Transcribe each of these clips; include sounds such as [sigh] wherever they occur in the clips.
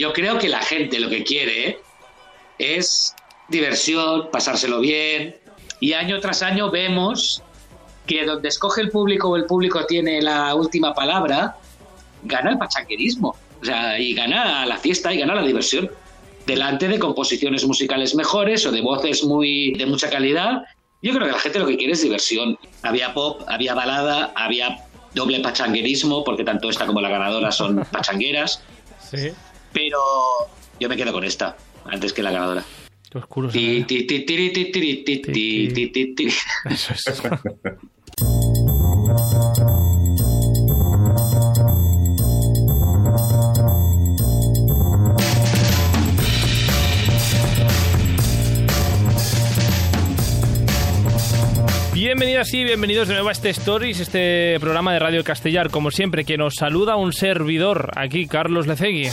yo creo que la gente lo que quiere es diversión, pasárselo bien. Y año tras año vemos que donde escoge el público o el público tiene la última palabra, gana el pachanguerismo. O sea, y gana la fiesta y gana la diversión. Delante de composiciones musicales mejores o de voces muy de mucha calidad. Yo creo que la gente lo que quiere es diversión. Había pop, había balada, había doble pachanguerismo, porque tanto esta como la ganadora son pachangueras. Sí. Pero yo me quedo con esta, antes que la ganadora. Oscuro. Eso es. Bienvenidas y bienvenidos de nuevo a este Stories, este programa de Radio Castellar. Como siempre, que nos saluda un servidor, aquí Carlos Lecegui.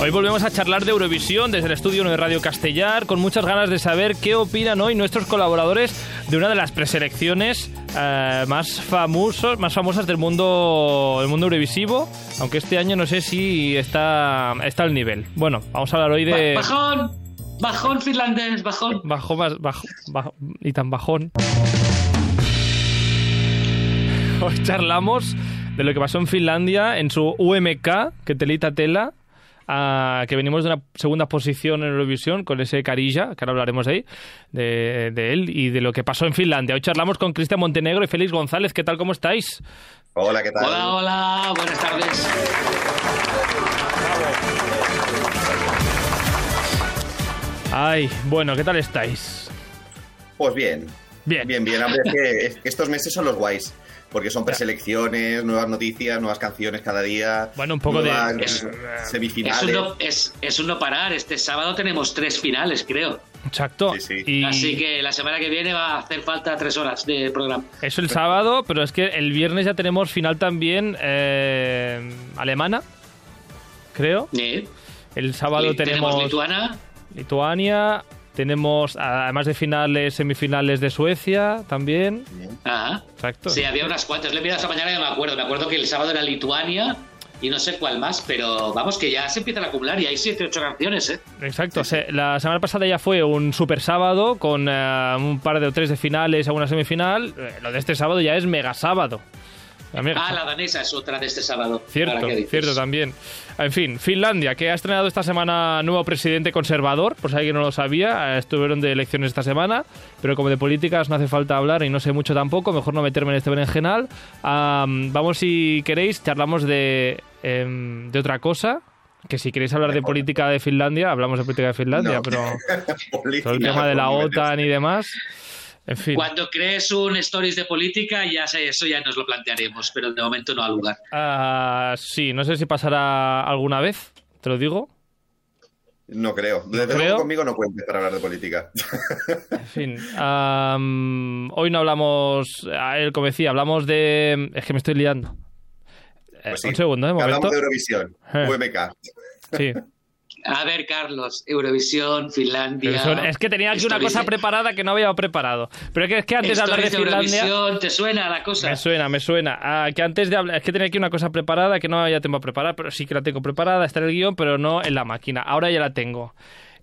Hoy volvemos a charlar de Eurovisión desde el estudio 1 de Radio Castellar, con muchas ganas de saber qué opinan hoy nuestros colaboradores de una de las preselecciones eh, más, famosos, más famosas del mundo, del mundo eurovisivo, aunque este año no sé si está, está al nivel. Bueno, vamos a hablar hoy de... Bajón, bajón finlandés, bajón. Bajo más, bajo, bajo- y tan bajón. Hoy charlamos de lo que pasó en Finlandia en su UMK, que telita tela, que venimos de una segunda posición en Eurovisión con ese Carilla, que ahora hablaremos de ahí, de, de él y de lo que pasó en Finlandia. Hoy charlamos con Cristian Montenegro y Félix González. ¿Qué tal? ¿Cómo estáis? Hola, ¿qué tal? Hola, hola, buenas tardes. Ay, bueno, ¿qué tal estáis? Pues bien. Bien. Bien, bien. Hombre, es que es- estos meses son los guays. Porque son preselecciones, nuevas noticias, nuevas canciones cada día. Bueno, un poco de- Es- eh, Es semifinales. un, no, es, es un no parar. Este sábado tenemos tres finales, creo. Exacto. Sí, sí. Y- Así que la semana que viene va a hacer falta tres horas de programa. Eso el sábado, pero es que el viernes ya tenemos final también eh, alemana, creo. Eh, El sábado li- tenemos, Lituania. Lituania, tenemos además de finales, semifinales de Suecia también. Ajá. Exacto. Sí, había unas cuantas. Le he mirado esta mañana y no me acuerdo. Me acuerdo que el sábado era Lituania y no sé cuál más, pero vamos, que ya se empiezan a acumular y hay 7 8 canciones, ¿eh? Exacto. Se- la semana pasada ya fue un super sábado con eh, un par de o tres de finales a una semifinal. Eh, lo de este sábado ya es mega sábado. La mega Ah, la danesa es otra de este sábado. Cierto, cierto también. En fin, Finlandia, que ha estrenado esta semana nuevo presidente conservador, por si alguien no lo sabía, eh, estuvieron de elecciones esta semana, pero como de políticas no hace falta hablar y no sé mucho tampoco, mejor no meterme en este berenjenal. Am, vamos, si queréis, charlamos de, em, de otra cosa, que si queréis hablar de política de Finlandia, hablamos de política de Finlandia, No. pero [laughs] Política, todo el tema de la OTAN y demás, en fin. Cuando crees un stories de política, ya sé, eso ya nos lo plantearemos, pero de momento no ha lugar. Ah, sí, no sé si pasará alguna vez, te lo digo. No creo. Desde creo. luego conmigo no cuentes para hablar de política. [laughs] En fin, hoy no hablamos, a él, como decía, hablamos de... Es que me estoy liando. Eh, Pues sí. Un segundo, ¿eh? Hablamos de Eurovisión, Eh. Sí. [laughs] A ver, Carlos, Eurovisión, Finlandia. Son- es que tenía aquí una cosa preparada que no había preparado. Pero es que, es que antes de hablar de Finlandia... ¿te suena la cosa? Me suena, me suena. Ah, que antes de hablar... Es que tenía aquí una cosa preparada que no había tiempo a preparar, pero sí que la tengo preparada, está en el guion, pero no en la máquina. Ahora ya la tengo.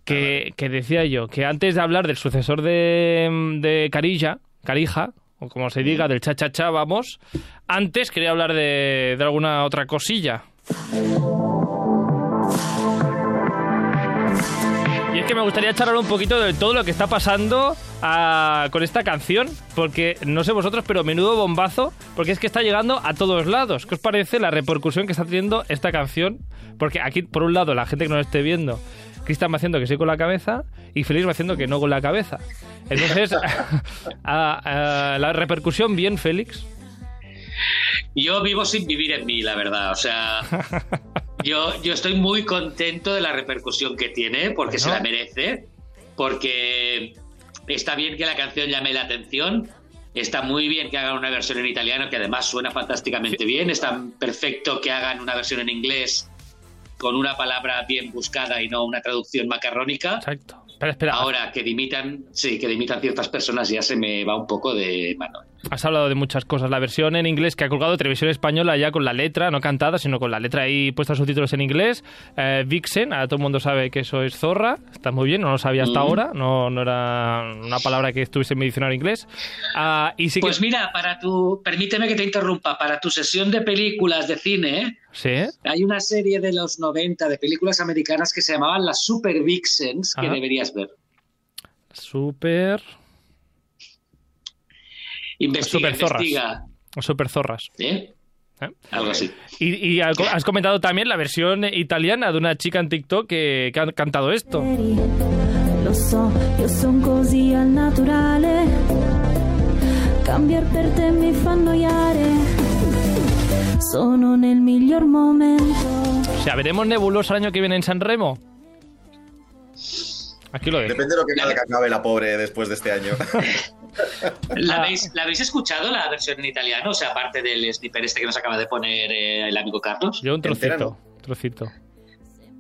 Que, que decía yo, que antes de hablar del sucesor de, de Carilla, Carija, o como se diga, del cha-cha-cha, vamos, antes quería hablar de, de alguna otra cosilla. Que me gustaría charlar un poquito de todo lo que está pasando ah, con esta canción, porque no sé vosotros, pero menudo bombazo, porque es que está llegando a todos lados. ¿Qué os parece la repercusión que está teniendo esta canción? Porque aquí, por un lado, la gente que nos esté viendo, Cristian va haciendo que sí con la cabeza y Félix va haciendo que no con la cabeza. Entonces, [laughs] ah, ah, la repercusión bien, Félix. Yo vivo sin vivir en mí, la verdad. O sea, [laughs] yo, yo estoy muy contento de la repercusión que tiene, porque se la merece, porque está bien que la canción llame la atención, está muy bien que hagan una versión en italiano, que además suena fantásticamente bien, está perfecto que hagan una versión en inglés con una palabra bien buscada y no una traducción macarrónica. Exacto. Espera, espera. Ahora que dimitan, sí, que dimitan ciertas personas ya se me va un poco de mano. has hablado de muchas cosas. La versión en inglés que ha colgado Televisión Española ya con la letra, no cantada, sino con la letra ahí puesta subtítulos en inglés. Eh, Vixen, ahora todo el mundo sabe que eso es zorra. Está muy bien, no lo sabía hasta ahora. No, no era una palabra que estuviese en mi diccionario inglés. Ah, y sí pues mira, para tu, permíteme que te interrumpa, para tu sesión de películas de cine, ¿Sí? hay una serie de los 90 de películas americanas que se llamaban las Super Vixens que deberías ver. Super... Investiga, super zorras. investiga. Super zorras. ¿Eh? ¿Eh? Algo así. Y, y has comentado también la versión italiana de una chica en TikTok que, que ha cantado esto. Lo so, io son così al naturale. Cambiar per te mi fa annoiare. Sono nel miglior momento. O sea, ¿veremos nebulosa el año que viene en San Remo? Aquí lo dejo. Depende de lo que que acabe la pobre después de este año. [laughs] ¿La habéis, ¿La habéis escuchado la versión en italiano? O sea, aparte del sniper este que nos acaba de poner eh, el amigo Carlos. Yo un Entera trocito. no. Trocito.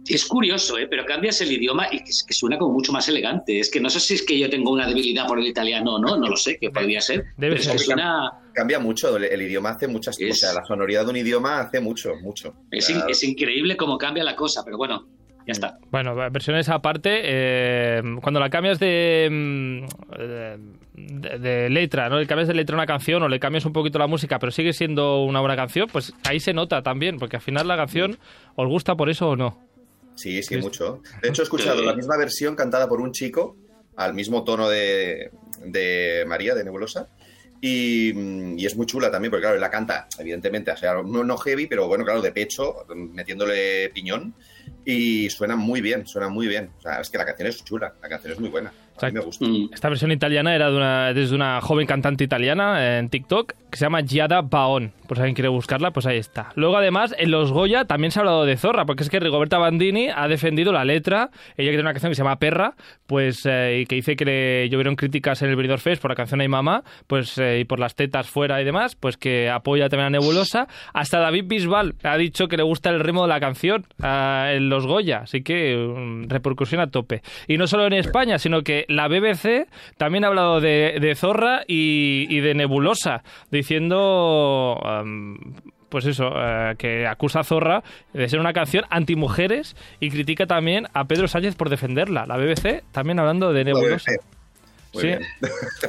Es curioso, ¿eh? pero cambias el idioma y que, que suena como mucho más elegante. Es que no sé si es que yo tengo una debilidad por el italiano o no, no lo sé, que podría ser. Debe pero ser. es que suena. Cambia mucho, el, el idioma hace muchas Es- cosas. La sonoridad de un idioma hace mucho, mucho. Es, O sea, in- es increíble cómo cambia la cosa, pero bueno, ya está. Bueno, versiones aparte, eh, cuando la cambias de, mm, de, de letra, ¿no? Le cambias de letra a una canción o le cambias un poquito la música, pero sigue siendo una buena canción, pues ahí se nota también, porque al final la canción os gusta por eso o no. Sí, sí, Es- mucho. De hecho, he escuchado la misma versión cantada por un chico, al mismo tono de, de María, de Nebulosa. Y, mm, y es muy chula también, porque claro, él la canta, evidentemente, o sea, no, no heavy, pero bueno, claro, de pecho, metiéndole piñón. Y suena muy bien, suena muy bien. O sea, es que la canción es chula, la canción es muy buena. A mí me gusta. Mm. Esta versión italiana era de una, desde una joven cantante italiana en TikTok que se llama Giada Baon. Por si alguien quiere buscarla, pues ahí está. Luego, además, en los Goya también se ha hablado de Zorra, porque es que Rigoberta Bandini ha defendido la letra. Ella que tiene una canción que se llama Perra, pues eh, y que dice que le llovieron críticas en el Benidorm Fest por la canción Ay Mamá, pues eh, y por las tetas fuera y demás, pues que apoya también a Nebulosa. Hasta David Bisbal ha dicho que le gusta el ritmo de la canción ah, en los Goya, así que mm, repercusión a tope. Y no solo en España, sino que la BBC también ha hablado de, de Zorra y, y de Nebulosa, diciendo, am, pues eso, eh, que acusa a Zorra de ser una canción antimujeres y critica también a Pedro Sánchez por defenderla. La BBC también hablando de Nebulosa. Sí.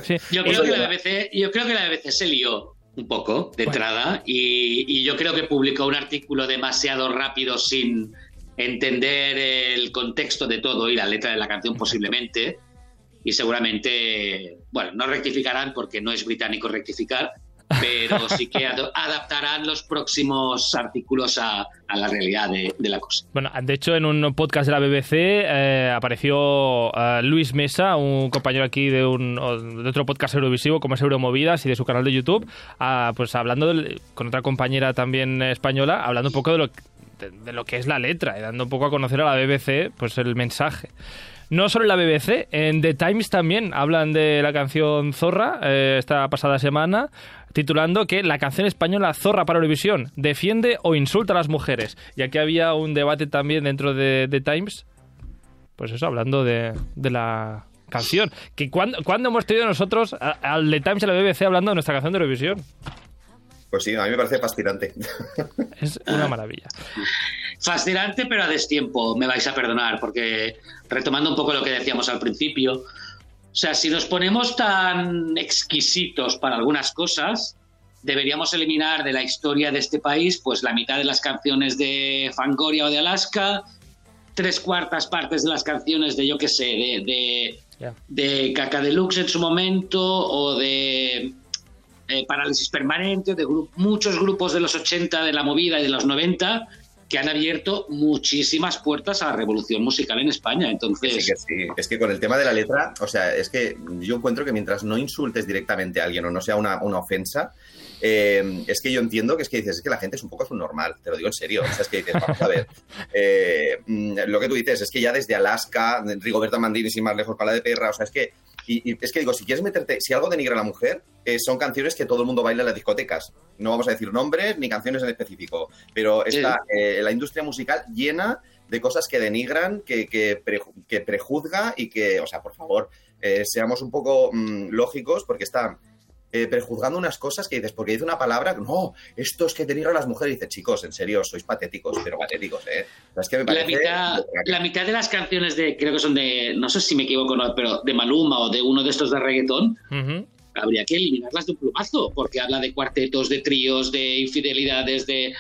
Sí. [laughs] Yo creo, que la BBC, yo creo que la BBC se lió un poco de entrada y, y yo creo que publicó un artículo demasiado rápido sin entender el contexto de todo y la letra de la canción posiblemente y seguramente, bueno, no rectificarán porque no es británico rectificar, pero sí que ad- [laughs] adaptarán los próximos artículos a, la realidad de, la cosa. Bueno, de hecho, en un podcast de la BBC eh, apareció eh, Luis Mesa, un compañero aquí de, un, de otro podcast eurovisivo como es Euromovidas y de su canal de YouTube, ah, pues hablando con otra compañera también española, hablando un poco de lo, de, de lo que es la letra y dando un poco a conocer a la BBC pues el mensaje. No solo en la BBC, en The Times también hablan de la canción Zorra eh, esta pasada semana, titulando que la canción española Zorra para Eurovisión defiende o insulta a las mujeres. Y aquí había un debate también dentro de The Times, pues eso, hablando de, de la canción. Que cuando, ¿Cuándo hemos tenido nosotros al The Times y a la BBC hablando de nuestra canción de Eurovisión? Pues sí, a mí me parece fascinante. [laughs] Es una maravilla. Fascinante, pero a destiempo, me vais a perdonar, porque retomando un poco lo que decíamos al principio, o sea, si nos ponemos tan exquisitos para algunas cosas, deberíamos eliminar de la historia de este país pues la mitad de las canciones de Fangoria o de Alaska, tres cuartas partes de las canciones de yo qué sé, de, de, Ya. de Caca Deluxe en su momento o de eh, Parálisis Permanente, de muchos grupos de los 80, de la movida y de los 90 que han abierto muchísimas puertas a la revolución musical en España. Entonces, Sí, que sí. Es que con el tema de la letra, o sea, es que yo encuentro que mientras no insultes directamente a alguien o no sea una, una ofensa, eh, es que yo entiendo que es que dices, es que la gente es un poco subnormal, te lo digo en serio. O sea, es que dices, vamos a ver. eh, mm, lo que tú dices es que ya desde Alaska, Rigoberta Mandini, sin más lejos, para la de perra, o sea, es que. Y, y es que digo, si quieres meterte, si algo denigra a la mujer, eh, son canciones que todo el mundo baila en las discotecas. No vamos a decir nombres ni canciones en específico, pero está eh, la industria musical llena de cosas que denigran, que, que, que prejuzga y que, o sea, por favor, eh, seamos un poco mm, lógicos porque está eh, prejuzgando unas cosas que dices, porque dice una palabra, no, esto es que denigran a las mujeres. Y dices, chicos, en serio, sois patéticos, pero patéticos, ¿eh? O sea, es que me La mitad, la mitad de las canciones de, creo que son de, no sé si me equivoco, no, pero de Maluma o de uno de estos de reggaetón, habría que eliminarlas de un plumazo, porque habla de cuartetos, de tríos, de infidelidades, de,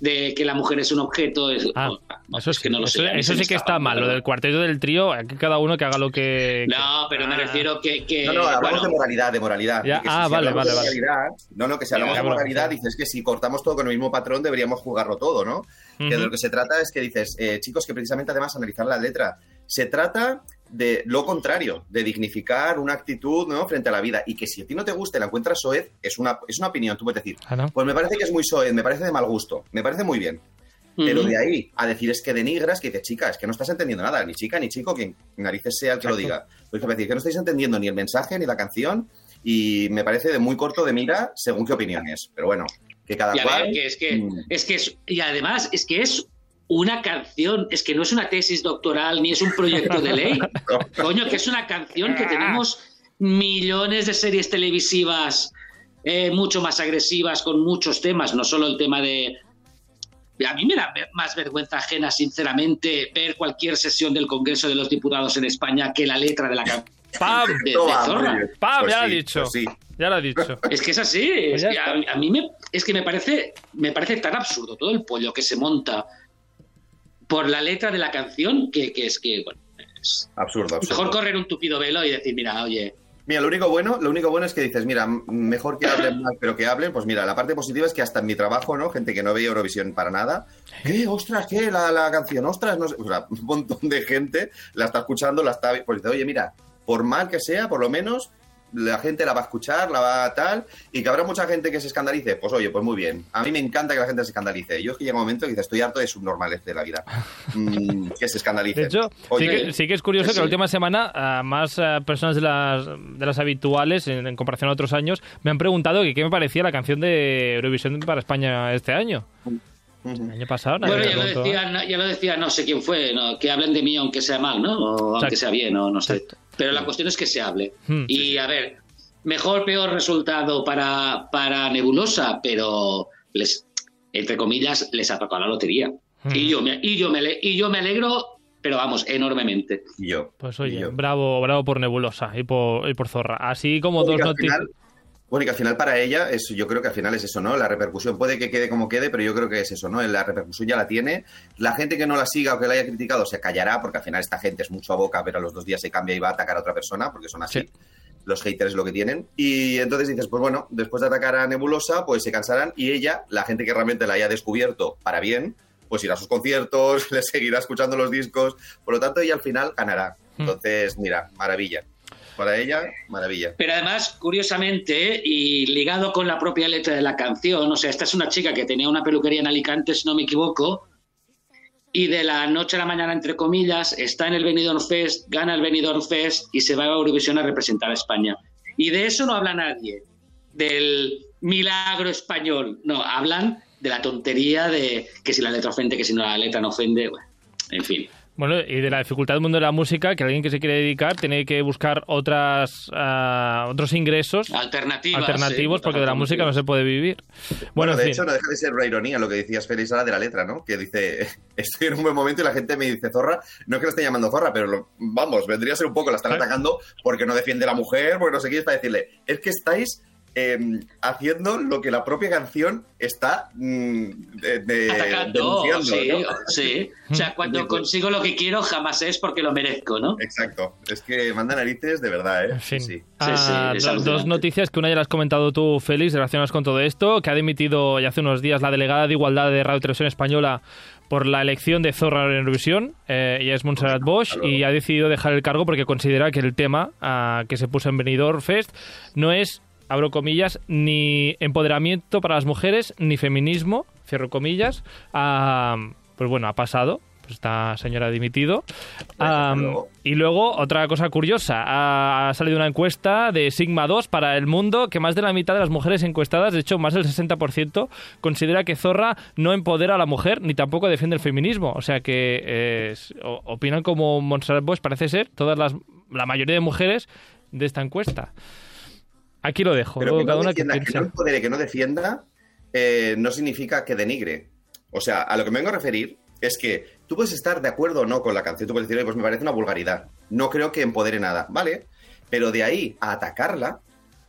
de que la mujer es un objeto. es- Ah, no, eso, es sí, que no lo eso, sé, eso sí que está mal, lo del cuarteto del trío, aquí cada uno que haga lo que... No, pero me Ah. refiero que. que No, no, hablamos bueno, de moralidad, de moralidad. Ya, Y que ah, si vale, vale, vale. moralidad- no, no, que si hablamos Ya, de moralidad, dices que si cortamos todo con el mismo patrón deberíamos jugarlo todo, ¿no? Que de lo que se trata es que dices, eh, chicos, que precisamente además analizar la letra, se trata de lo contrario, de dignificar una actitud ¿no? frente a la vida y que si a ti no te gusta y la encuentras soez, es una, es una opinión, tú puedes decir, Ah, ¿no? pues me parece que es muy soez, me parece de mal gusto, me parece muy bien. Pero de ahí a decir es que denigras, que dices, chica, es que no estás entendiendo nada, ni chica, ni chico, quien narices sea el que lo diga. Pues decir que no estáis entendiendo ni el mensaje ni la canción y me parece de muy corto de mira según qué opiniones. Pero bueno, que cada Y a cual... ver, que es que, Mm. es que es, y además es que es una canción, es que no es una tesis doctoral ni es un proyecto de ley. [laughs] Coño, que es una canción que tenemos millones de series televisivas eh, mucho más agresivas con muchos temas, no solo el tema de... A mí me da más vergüenza ajena, sinceramente, ver cualquier sesión del Congreso de los Diputados en España que la letra de la canción ¡Pam! de, de Zorra. ¡Pam! Pues ya lo he dicho. pues sí. Ya lo he dicho. [laughs] Es que es así. Pues es ya que a, a mí me, es que me parece, me parece tan absurdo todo el pollo que se monta por la letra de la canción que, que es que, bueno, es Absurdo, absurdo. mejor correr un tupido velo y decir, mira, oye, Mira, lo único bueno, lo único bueno es que dices, mira, mejor que hablen mal, pero que hablen, pues mira, la parte positiva es que hasta en mi trabajo, ¿no? Gente que no veía Eurovisión para nada, ¿qué? Ostras, ¿qué? La, la canción, ostras, no sé, o sea, un montón de gente la está escuchando, la está, pues dice, oye, mira, por mal que sea, por lo menos la gente la va a escuchar, la va a tal, y que habrá mucha gente que se escandalice, pues oye, pues muy bien. A mí me encanta que la gente se escandalice. Yo es que llega un momento que dices, estoy harto de subnormales de la vida. Mm, que se escandalice. De hecho, sí que, sí que es curioso que la última semana más ah, personas de las, de las habituales, en, en comparación a otros años, me han preguntado que qué me parecía la canción de Eurovisión para España este año. El año pasado nadie bueno, ya lo, decía, no- ya lo decía, no sé quién fue, no, que hablen de mí aunque sea mal, ¿no? O aunque sea bien, o no sé. Exacto. Pero la cuestión es que se hable. Hmm. Y a ver, mejor, peor resultado para, para Nebulosa, pero les, entre comillas, les ha tocado la lotería. Hmm. Y, yo me, y, yo me, y yo me alegro, pero vamos, enormemente. Y yo. Pues oye, yo. bravo, bravo por Nebulosa y por, y por Zorra. Así como dos noticias. Bueno, y que al final para ella, es, yo creo que al final es eso, ¿no? La repercusión puede que quede como quede, pero yo creo que es eso, ¿no? La repercusión ya la tiene. La gente que no la siga o que la haya criticado se callará, porque al final esta gente es mucho a boca, pero a los dos días se cambia y va a atacar a otra persona, porque son así. Sí. Los haters es lo que tienen. Y entonces dices, pues bueno, después de atacar a Nebulosa, pues se cansarán y ella, la gente que realmente la haya descubierto para bien, pues irá a sus conciertos, [laughs] le seguirá escuchando los discos. Por lo tanto, ella al final ganará. Hmm. Entonces, mira, maravilla. Para ella, maravilla. Pero además, curiosamente, y ligado con la propia letra de la canción, o sea, esta es una chica que tenía una peluquería en Alicante, si no me equivoco, y de la noche a la mañana, entre comillas, está en el Benidorm Fest, gana el Benidorm Fest y se va a Eurovisión a representar a España. Y de eso no habla nadie, del milagro español. No, hablan de la tontería de que si la letra ofende, que si no la letra no ofende, bueno, en fin. Bueno, y de la dificultad del mundo de la música, que alguien que se quiere dedicar tiene que buscar otras ah, otros ingresos Alternativas. alternativos, sí, porque de la música no se puede vivir. Bueno, Bueno, en de fin. hecho, no deja de ser una ironía lo que decías, Félix, ahora de la letra, ¿no? Que dice, [laughs] estoy en un buen momento y la gente me dice zorra. No es que la esté llamando zorra, pero lo- vamos, vendría a ser un poco, la están atacando porque no defiende a la mujer, porque no sé qué, es para decirle, es que estáis eh, haciendo lo que la propia canción está mm, de- de- atacando, denunciando, sí, ¿no? sí. O sea, cuando consigo lo que quiero, jamás es porque lo merezco, ¿no? Exacto. Es que manda narices de verdad, ¿eh? En fin. Sí, sí. Ah, Sí, dos noticias que una ya la has comentado tú, Félix, relacionadas con todo esto, que ha dimitido ya hace unos días la delegada de Igualdad de Radio y Televisión Española por la elección de Zorra en Eurovisión. Eh, ella es Montserrat Bosch Hasta luego. y ha decidido dejar el cargo porque considera que el tema ah, que se puso en Benidorm Fest no es, abro comillas, ni empoderamiento para las mujeres ni feminismo, cierro comillas. Ah, pues bueno, ha pasado. Pues esta señora ha dimitido. luego. y luego, otra cosa curiosa, ha, salido una encuesta de Sigma 2 para el mundo que más de la mitad de las mujeres encuestadas, de hecho más del 60%, considera que Zorra no empodera a la mujer ni tampoco defiende el feminismo. O sea que eh, opinan como Montserrat Bosch, parece ser, todas las, la mayoría de mujeres de esta encuesta. Aquí lo dejo. Pero que cada no, una defienda, que piense. no empodere, que no defienda, eh, no significa que denigre. O sea, a lo que me vengo a referir es que tú puedes estar de acuerdo o no con la canción, tú puedes decir, "Oye, pues me parece una vulgaridad. No creo que empodere nada, ¿vale? Pero de ahí a atacarla,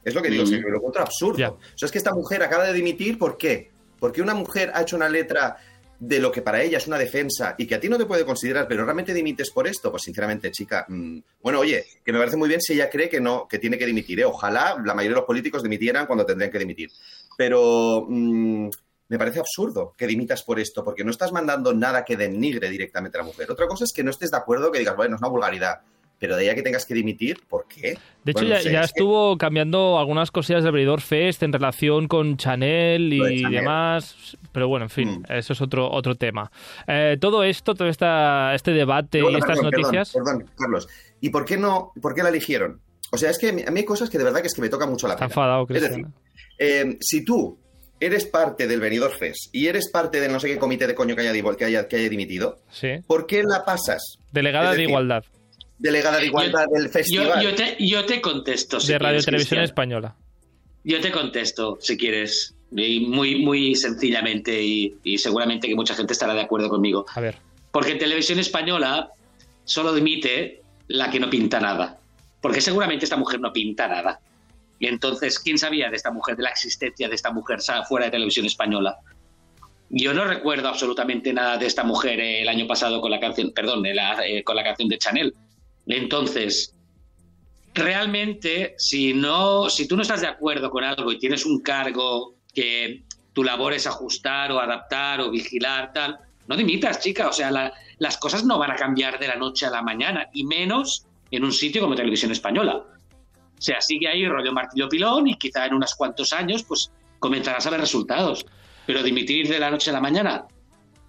es lo que digo, Mm. o sea, que lo encuentro absurdo. Ya. O sea, es que esta mujer acaba de dimitir, ¿por qué? Porque una mujer ha hecho una letra de lo que para ella es una defensa y que a ti no te puede considerar, pero realmente dimites por esto, pues sinceramente, chica, mm, bueno, oye, que me parece muy bien si ella cree que no, que tiene que dimitir, ¿eh? Ojalá la mayoría de los políticos dimitieran cuando tendrían que dimitir. Pero mm, me parece absurdo que dimitas por esto, porque no estás mandando nada que denigre directamente a la mujer. Otra cosa es que no estés de acuerdo, que digas, bueno, es una vulgaridad, pero de ella que tengas que dimitir, ¿por qué? De hecho, Bueno, ya, no sé, ya es que- estuvo cambiando algunas cosillas del Benidorm Fest en relación con Chanel de y Chanel. demás, pero bueno, en fin, Mm. eso es otro otro tema. Eh, todo esto, todo esta, este debate Bueno, y estas perdón, perdón, noticias... Perdón, Carlos. ¿Y por qué no? ¿Por qué la eligieron? O sea, es que a mí hay cosas que de verdad que es que me toca mucho la pena. enfadado, Es decir, eh, si tú eres parte del Benidorm Fest y eres parte del no sé qué comité de coño que haya, que haya, que haya dimitido, Sí. ¿por qué la pasas? Delegada de Igualdad Delegada de Igualdad del Festival. yo te, yo te contesto. si de Radio quieres, Televisión Cristian. Española. Yo te contesto, si quieres. Y muy, muy sencillamente, y, y seguramente que mucha gente estará de acuerdo conmigo. A ver. Porque en televisión española solo dimite la que no pinta nada. Porque seguramente esta mujer no pinta nada. Y entonces, ¿quién sabía de esta mujer, de la existencia de esta mujer fuera de televisión española? Yo no recuerdo absolutamente nada de esta mujer eh, el año pasado con la canción, perdón, la- eh, con la canción de Chanel. Entonces, realmente, si no, si tú no estás de acuerdo con algo y tienes un cargo que tu labor es ajustar o adaptar o vigilar, tal, no dimitas, chica. O sea, la- las cosas no van a cambiar de la noche a la mañana, y menos en un sitio como Televisión Española. O sea, sigue ahí rollo martillo pilón y quizá en unos cuantos años, pues comenzarás a ver resultados. Pero dimitir de la noche a la mañana,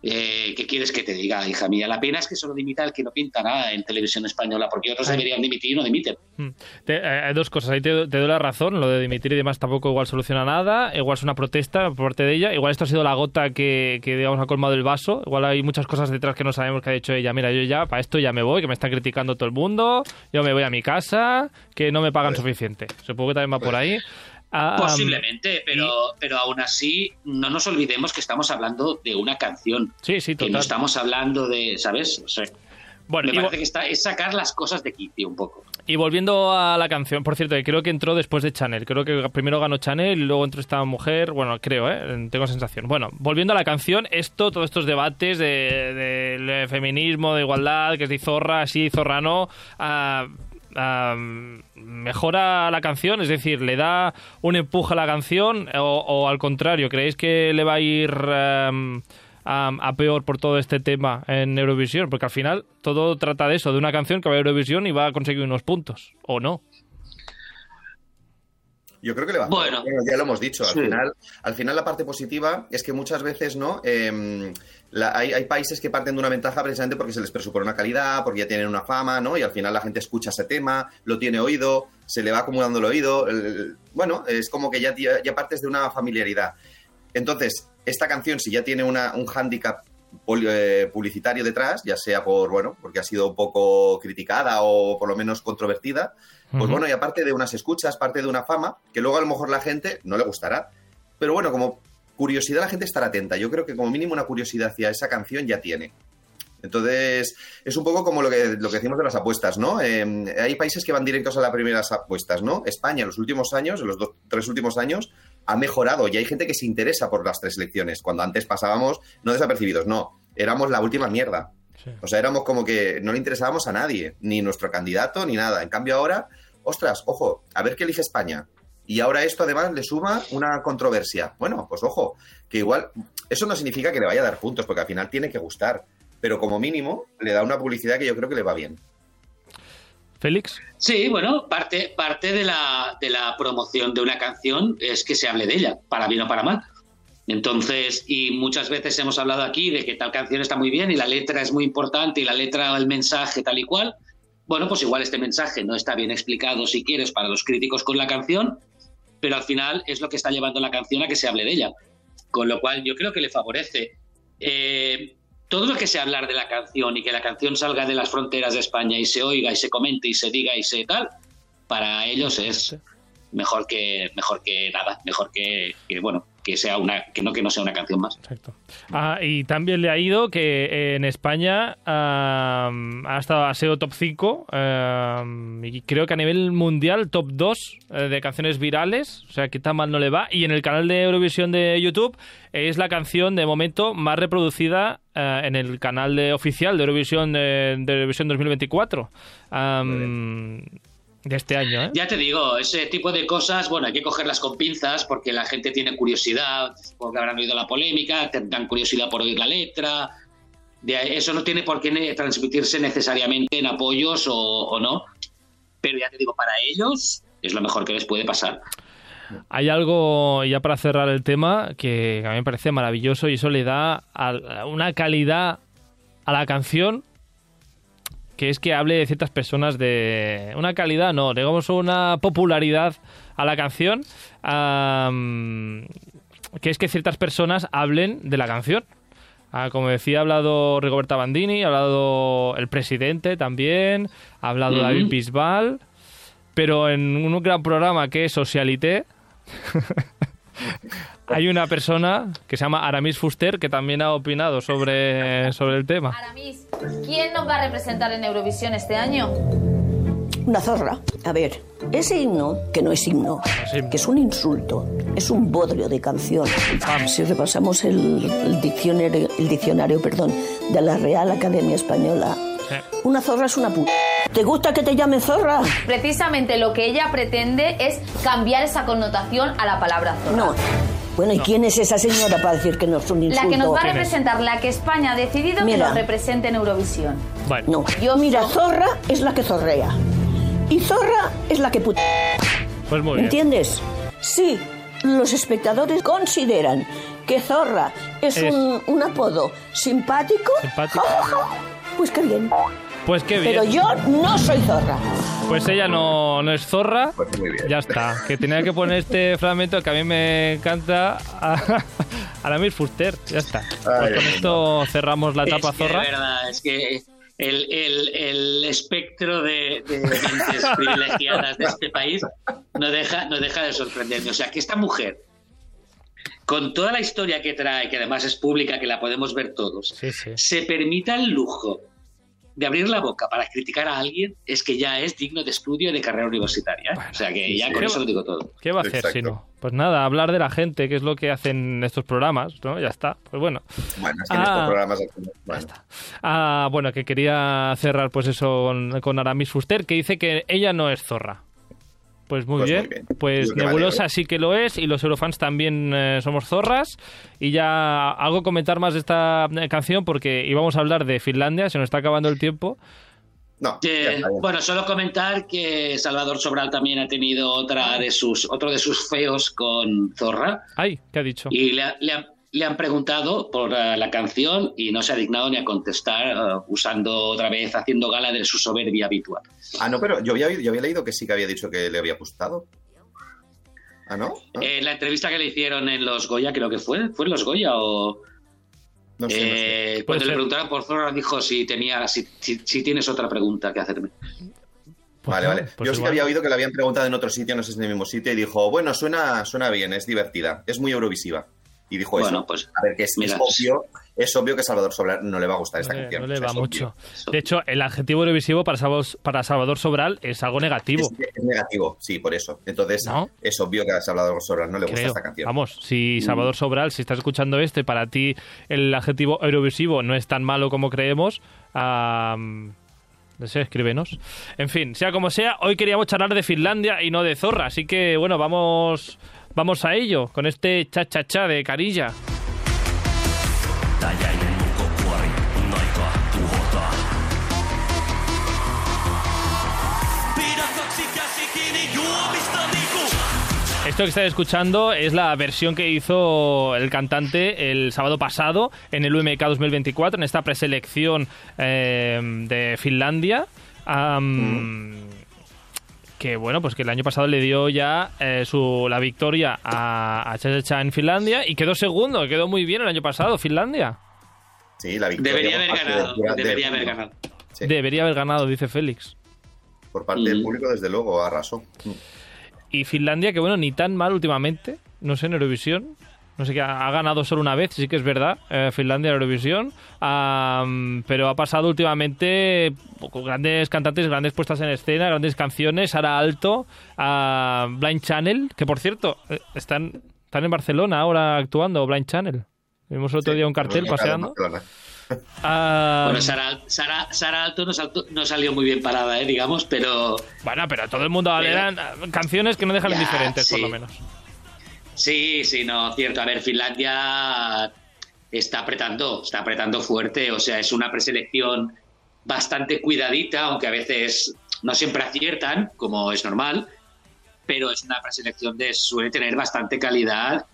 eh, ¿qué quieres que te diga, hija mía? La pena es que solo dimita el que no pinta nada en televisión española, porque otros deberían dimitir y no dimiten. Mm. Te- eh, hay dos cosas, ahí te, te doy la razón, lo de dimitir y demás tampoco igual soluciona nada, igual es una protesta por parte de ella, igual esto ha sido la gota que, que digamos ha colmado el vaso, igual hay muchas cosas detrás que no sabemos que ha dicho ella, mira, yo ya para esto ya me voy, que me está criticando todo el mundo, yo me voy a mi casa, que no me pagan Pues- suficiente, supongo que también va por ahí. Ah, Posiblemente, pero, pero aún así no nos olvidemos que estamos hablando de una canción, sí, sí, que no total. estamos hablando de, ¿sabes? O sea, Bueno, me parece que está, es sacar las cosas de quicio un poco. y volviendo a la canción, por cierto, que creo que entró después de Chanel, creo que primero ganó Chanel y luego entró esta mujer, bueno, creo, ¿eh? tengo sensación. Bueno, volviendo a la canción, esto, todos estos debates de- del feminismo, de igualdad, que es de zorra, sí, zorra no, ah, mejora la canción, es decir, le da un empuje a la canción o, al contrario, ¿creéis que le va a ir a, a peor por todo este tema en Eurovisión? Porque al final todo trata de eso, de una canción que va a Eurovisión y va a conseguir unos puntos, ¿o no? Yo creo que le va a Bueno. ya lo hemos dicho. Al, Sí. final, al final, la parte positiva es que muchas veces no Em, la- hay, hay países que parten de una ventaja precisamente porque se les presupone una calidad, porque ya tienen una fama, ¿no? Y al final la gente escucha ese tema, lo tiene oído, se le va acumulando el oído. el- bueno, es como que ya, ya, ya partes de una familiaridad. Entonces, esta canción, si ya tiene una, un hándicap publicitario detrás, ya sea por, bueno, porque ha sido un poco criticada o por lo menos controvertida, pues Ujú. bueno, y aparte de unas escuchas, parte de una fama, que luego a lo mejor la gente no le gustará. Pero bueno, como curiosidad la gente estará atenta. Yo creo que como mínimo una curiosidad hacia esa canción ya tiene. Entonces, es un poco como lo que, lo que decimos de las apuestas, ¿no? Eh, hay países que van directos a las primeras apuestas, ¿no? España en los últimos años, en los dos, tres últimos años, ha mejorado y hay gente que se interesa por las tres elecciones, cuando antes pasábamos no desapercibidos, no, éramos la última mierda. Sí. O sea, éramos como que no le interesábamos a nadie, ni nuestro candidato, ni nada. En cambio ahora, ostras, ojo, a ver qué elige España. Y ahora esto además le suma una controversia. Bueno, pues ojo, que igual, eso no significa que le vaya a dar puntos, porque al final tiene que gustar. Pero como mínimo le da una publicidad que yo creo que le va bien. Félix, Sí, bueno, parte, parte de, la, de la promoción de una canción es que se hable de ella, para bien o para mal. Entonces, y muchas veces hemos hablado aquí de que tal canción está muy bien y la letra es muy importante y la letra, el mensaje tal y cual. Bueno, pues igual este mensaje no está bien explicado, si quieres, para los críticos con la canción, pero al final es lo que está llevando la canción a que se hable de ella. Con lo cual yo creo que le favorece. Eh, todo lo que sea hablar de la canción y que la canción salga de las fronteras de España y se oiga y se comente y se diga y se tal, para ellos es, mejor que mejor que nada, mejor que, que, bueno, que sea una que no que no sea una canción más. Exacto. Ah, y también le ha ido que en España ah, ha estado ha sido top 5 ah, y creo que a nivel mundial top 2 eh, de canciones virales, o sea que tan mal no le va y en el canal de Eurovisión de YouTube es la canción de momento más reproducida eh, en el canal de oficial de Eurovisión de, de Eurovisión 2024. Am, de este año, ¿eh? Ya te digo, ese tipo de cosas, bueno, hay que cogerlas con pinzas porque la gente tiene curiosidad, porque habrán oído la polémica, tendrán curiosidad por oír la letra. De- eso no tiene por qué transmitirse necesariamente en apoyos o, o no. Pero ya te digo, para ellos es lo mejor que les puede pasar. Hay algo, ya para cerrar el tema, que a mí me parece maravilloso y eso le da una calidad a la canción que es que hable de ciertas personas de una calidad, no, digamos una popularidad a la canción, que es que ciertas personas hablen de la canción. Ah, como decía, ha hablado Rigoberta Bandini, ha hablado el presidente también, ha hablado. David Bisbal, pero en un gran programa que es Socialité, hay una persona que se llama Aramis Fuster que también ha opinado sobre, sobre el tema. Aramis, ¿quién nos va a representar en Eurovisión este año? Una zorra. A ver, ese himno, que no es himno, himno. que es un insulto, es un bodrio de canción. Si repasamos el, el diccionario, el diccionario perdón, de la Real Academia Española, Sí. una zorra es una puta. ¿Te gusta que te llamen zorra? Precisamente lo que ella pretende es cambiar esa connotación a la palabra zorra. No. Bueno, ¿y quién es esa señora para decir que no es un insulto? La que nos va a representar, la que España ha decidido que nos represente en Eurovisión. Bueno, No. Yo Mira, zorra es la que zorrea. Y zorra es la que puta. pues muy bien. ¿Entiendes? Si los espectadores consideran que Zorra es, Es- Un, un apodo simpático, Simpático. [laughs] pues qué bien. Pues qué bien. Pero yo no soy Zorra. Pues ella no, no es zorra. Pues muy bien. Ya está. Que tenía que poner este fragmento que a mí me encanta a, a la Miss Fuster. Ya está. Pues con esto cerramos la etapa es que, zorra. de verdad, es que el, el- el espectro de, de mentes [laughs] privilegiadas de este país no deja, no deja de sorprenderme. O sea, que esta mujer, con toda la historia que trae, que además es pública, que la podemos ver todos, Sí, sí. se permita el lujo de abrir la boca para criticar a alguien, es que ya es digno de estudio y de carrera universitaria. ¿eh? o sea, que ya sí. con ¿Qué eso lo digo todo. ¿Qué va a hacer Exacto. si no? Pues nada, hablar de la gente, que es lo que hacen estos programas, ¿no? Ya está. Pues bueno. Bueno, es que en Ah. estos programas... Bueno, Ah, bueno, que quería cerrar pues eso con, con Aramis Fuster, que dice que ella no es zorra. Pues muy Pues bien. muy bien. Pues Nebulosa alegro. sí que lo es y los eurofans también eh, somos zorras. Y ya algo comentar más de esta eh, canción porque íbamos a hablar de Finlandia, se nos está acabando el tiempo. no, Eh, bueno, solo comentar que Salvador Sobral también ha tenido otra de sus, otro de sus feos con Zorra Ay, ¿qué ha dicho? y le, ha- le ha- le han preguntado por eh, la canción y no se ha dignado ni a contestar eh, usando otra vez, haciendo gala de su soberbia habitual. Ah, no, pero yo había, yo había leído que sí que había dicho que le había gustado. ¿Ah, no? ¿No? Eh, la entrevista que le hicieron en los Goya, creo que fue, ¿fue en los Goya o...? no sé, no sé. Puede cuando ser. le preguntaron por Zorra dijo si, tenía, si, si- si tienes otra pregunta que hacerme. Pues Vale, no, vale. pues Yo sí que había oído que le habían preguntado en otro sitio, no sé si en el mismo sitio, y dijo, bueno, suena, suena bien, es divertida, es muy eurovisiva. Y dijo Bueno, eso. pues, a ver, que es, mira. es obvio, es obvio que a Salvador Sobral no le va a gustar esta No canción. no le o sea, va mucho. De hecho, el adjetivo eurovisivo para Salvador, para Salvador Sobral es algo negativo. Es, es negativo, sí, por eso. Entonces, ¿No? es obvio que a Salvador Sobral no le gusta esta canción. Vamos, si Salvador Sobral, si estás escuchando esto y para ti el adjetivo eurovisivo no es tan malo como creemos, no sé, escríbenos. En fin, sea como sea, hoy queríamos charlar de Finlandia y no de Zorra, así que bueno, vamos, vamos a ello con este cha-cha-cha de Carilla. Esto que estáis escuchando es la versión que hizo el cantante el sábado pasado en el UMK 2024, en esta preselección eh, de Finlandia. Am, Que bueno, pues que el año pasado le dio ya eh, su, la victoria a, a en Finlandia y quedó segundo, quedó muy bien el año pasado, Finlandia. Sí, la victoria Debería haber ganado, debería haber ganado. Sí, Debería haber ganado, dice Félix. por parte del público, desde luego, arrasó. y Finlandia, que bueno, ni tan mal últimamente, no sé, en Eurovisión. No sé, que ha, ganado solo una vez, sí que es verdad, eh, Finlandia en Eurovisión. Am, pero ha pasado últimamente con grandes cantantes, grandes puestas en escena, grandes canciones. Sara Alto, a Blind Channel, que por cierto, eh, están, están en Barcelona ahora actuando, Blind Channel. Vimos el otro Sí, día un cartel paseando. Ah, Bueno, Sara, Sara, Sara Alto no, saltó- no salió muy bien parada, ¿eh? digamos, pero bueno, pero todo el mundo Pero- eran canciones que no dejan Ya, indiferentes, por sí. lo menos. Sí, sí, no, cierto. A ver, Finlandia está apretando, está apretando fuerte, o sea, es una preselección bastante cuidadita, aunque a veces no siempre aciertan, como es normal, pero es una preselección de suele tener bastante calidad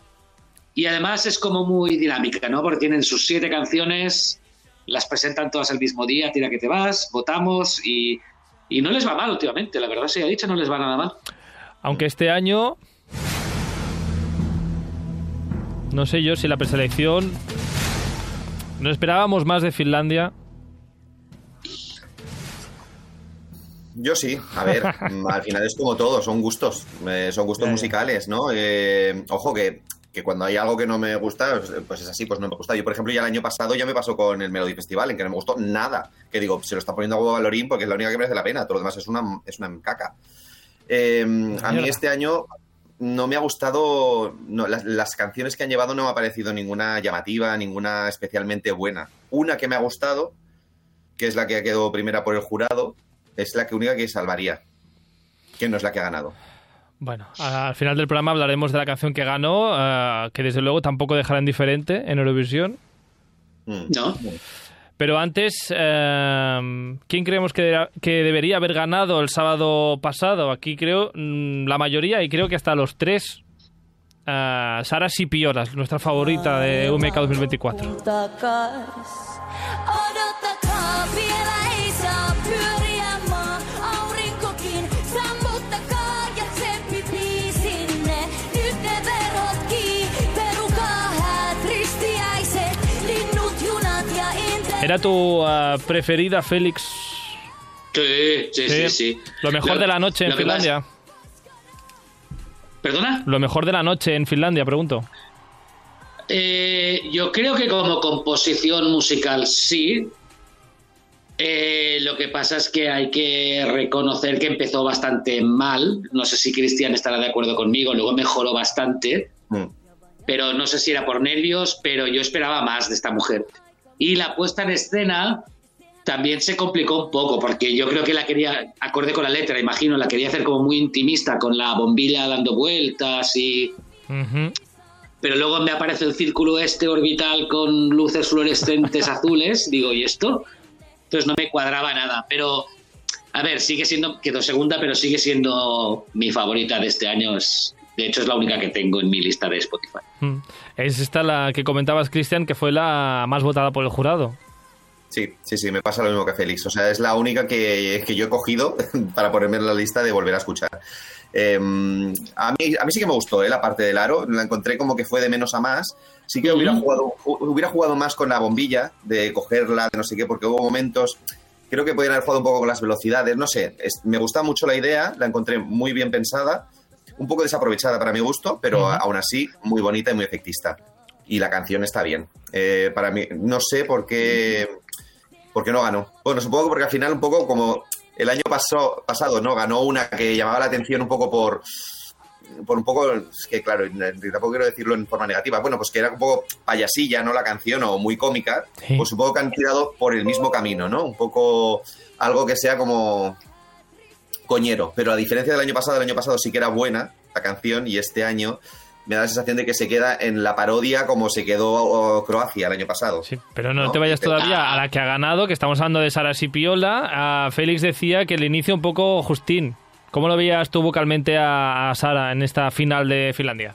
y además es como muy dinámica, ¿no? Porque tienen sus siete canciones, las presentan todas el mismo día, tira que te vas, votamos y, y no les va mal últimamente, la verdad sea dicho, no les va nada mal. Aunque este año. No sé yo si la preselección. No esperábamos más de Finlandia. Yo sí, a ver, [laughs] al final es como todo, son gustos, eh, son gustos musicales, ¿no? Eh, ojo que, que cuando hay algo que no me gusta, pues, es así, pues no me gusta. Yo, por ejemplo, ya el año pasado ya me pasó con el Melody Festival, en que no me gustó nada. Que digo, se lo está poniendo a huevo Valorín porque es la única que merece la pena, todo lo demás es una, es una caca. Eh, a mí este año no me ha gustado, no, las, las canciones que han llevado no me ha parecido ninguna llamativa, ninguna especialmente buena. Una que me ha gustado, que es la que quedó primera por el jurado, es la que única que salvaría, que no es la que ha ganado. Bueno, al final del programa hablaremos de la canción que ganó, eh, que desde luego tampoco dejará indiferente en Eurovisión. Mm. ¿No? Pero antes, eh, ¿quién creemos que, que debería haber ganado el sábado pasado? Aquí creo mm, la mayoría y creo que hasta los tres. eh, Sara Sipioras, nuestra favorita de UMK 2024. ¿Era tu eh, preferida, Félix? Sí, sí, sí, sí. Lo mejor Lo- de la noche en Finlandia. ¿Perdona? Lo mejor de la noche en Finlandia, pregunto. Eh, yo creo que como composición musical sí. Eh, lo que pasa es que hay que reconocer que empezó bastante mal. No sé si Cristian estará de acuerdo conmigo. Luego mejoró bastante. Mm. pero no sé si era por nervios, pero yo esperaba más de esta mujer. Y la puesta en escena también se complicó un poco, porque yo creo que la quería, acorde con la letra, imagino, la quería hacer como muy intimista, con la bombilla dando vueltas y... Pero luego me aparece el círculo este orbital con luces fluorescentes [laughs] azules, digo, ¿y esto? Entonces no me cuadraba nada, pero... A ver, sigue siendo, quedó segunda, pero sigue siendo mi favorita de este año. Es, de hecho, es la única que tengo en mi lista de Spotify. Mm. Es esta la que comentabas, Cristian, que fue la más votada por el jurado. Sí, sí, sí, me pasa lo mismo que Félix. O sea, es la única que, que yo he cogido [laughs] para ponerme en la lista de volver a escuchar. Eh, a, mí, a mí sí que me gustó ¿eh? la parte del aro, la encontré como que fue de menos a más. Sí que hubiera, jugado, ju- hubiera jugado más con la bombilla, de cogerla, de no sé qué, porque hubo momentos, creo que podrían haber jugado un poco con las velocidades, no sé, es- me gusta mucho la idea, la encontré muy bien pensada, un poco desaprovechada para mi gusto, pero aún así muy bonita y muy efectista. Y la canción está bien. Eh, para mí, no sé por qué... ¿Por qué no ganó? Bueno, supongo que porque al final un poco como el año pasó, pasado, ¿no? Ganó una que llamaba la atención un poco por por un poco, es que claro, tampoco quiero decirlo en forma negativa, bueno, pues que era un poco payasilla, ¿no? La canción o muy cómica, Sí. pues supongo que han tirado por el mismo camino, ¿no? Un poco algo que sea como coñero, pero a diferencia del año pasado, el año pasado sí que era buena la canción y este año me da la sensación de que se queda en la parodia como se quedó oh, Croacia el año pasado. Sí, pero no, No, te vayas todavía a la que ha ganado, que estamos hablando de Sara Sipiola. A Félix decía que el inicio un poco Justín. ¿Cómo lo veías tú vocalmente a, a Sara en esta final de Finlandia?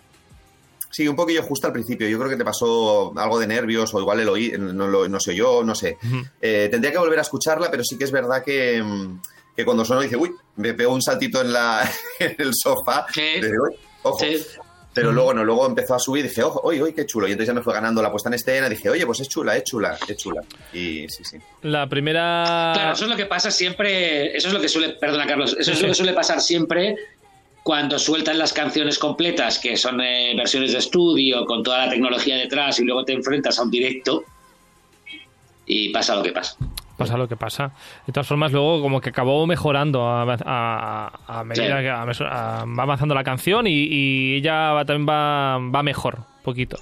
Sí, un poquillo justo al principio. Yo creo que te pasó algo de nervios o igual el oí, no, lo- no sé yo, no sé. Eh, tendría que volver a escucharla, pero sí que es verdad que, mm, que cuando sonó dice, uy, me pegó un saltito en, la, [laughs] en el sofá. Sí. Dije, "Uy, ojo. Sí. Pero luego no, luego empezó a subir y dije, ojo, oye, oye, qué chulo. Y entonces ya me fue ganando la puesta en escena. Dije, oye, pues es chula, es chula, es chula. Y sí, sí. La primera... Claro, eso es lo que pasa siempre, eso es lo que suele, perdona Carlos, eso es Sí. lo que suele pasar siempre cuando sueltan las canciones completas, que son eh, versiones de estudio, con toda la tecnología detrás, y luego te enfrentas a un directo, y pasa lo que pasa. Pasa lo que pasa. De todas formas, luego como que acabó mejorando a, a- a medida Sí. que a- va avanzando la canción y, y ella va- también va, va mejor, poquito.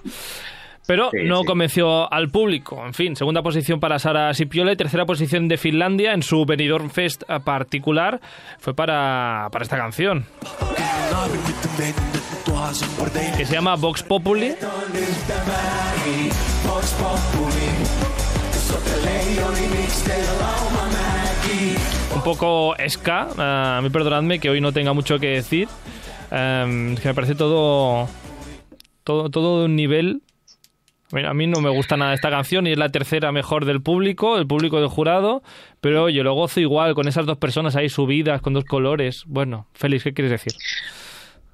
Pero Sí, no sí. convenció al público. En fin, segunda posición para Sara Sipiola y tercera posición de Finlandia en su Benidorm Fest particular fue para, para esta canción. Que se llama Vox Populi. Un poco ska, eh, a mí perdonadme que hoy no tenga mucho que decir. Eh, que me parece todo, todo, todo de un nivel. A mí no me gusta nada esta canción y es la tercera mejor del público, el público del jurado, pero oye, lo gozo igual con esas dos personas ahí subidas, con dos colores. Bueno, Félix, ¿qué quieres decir?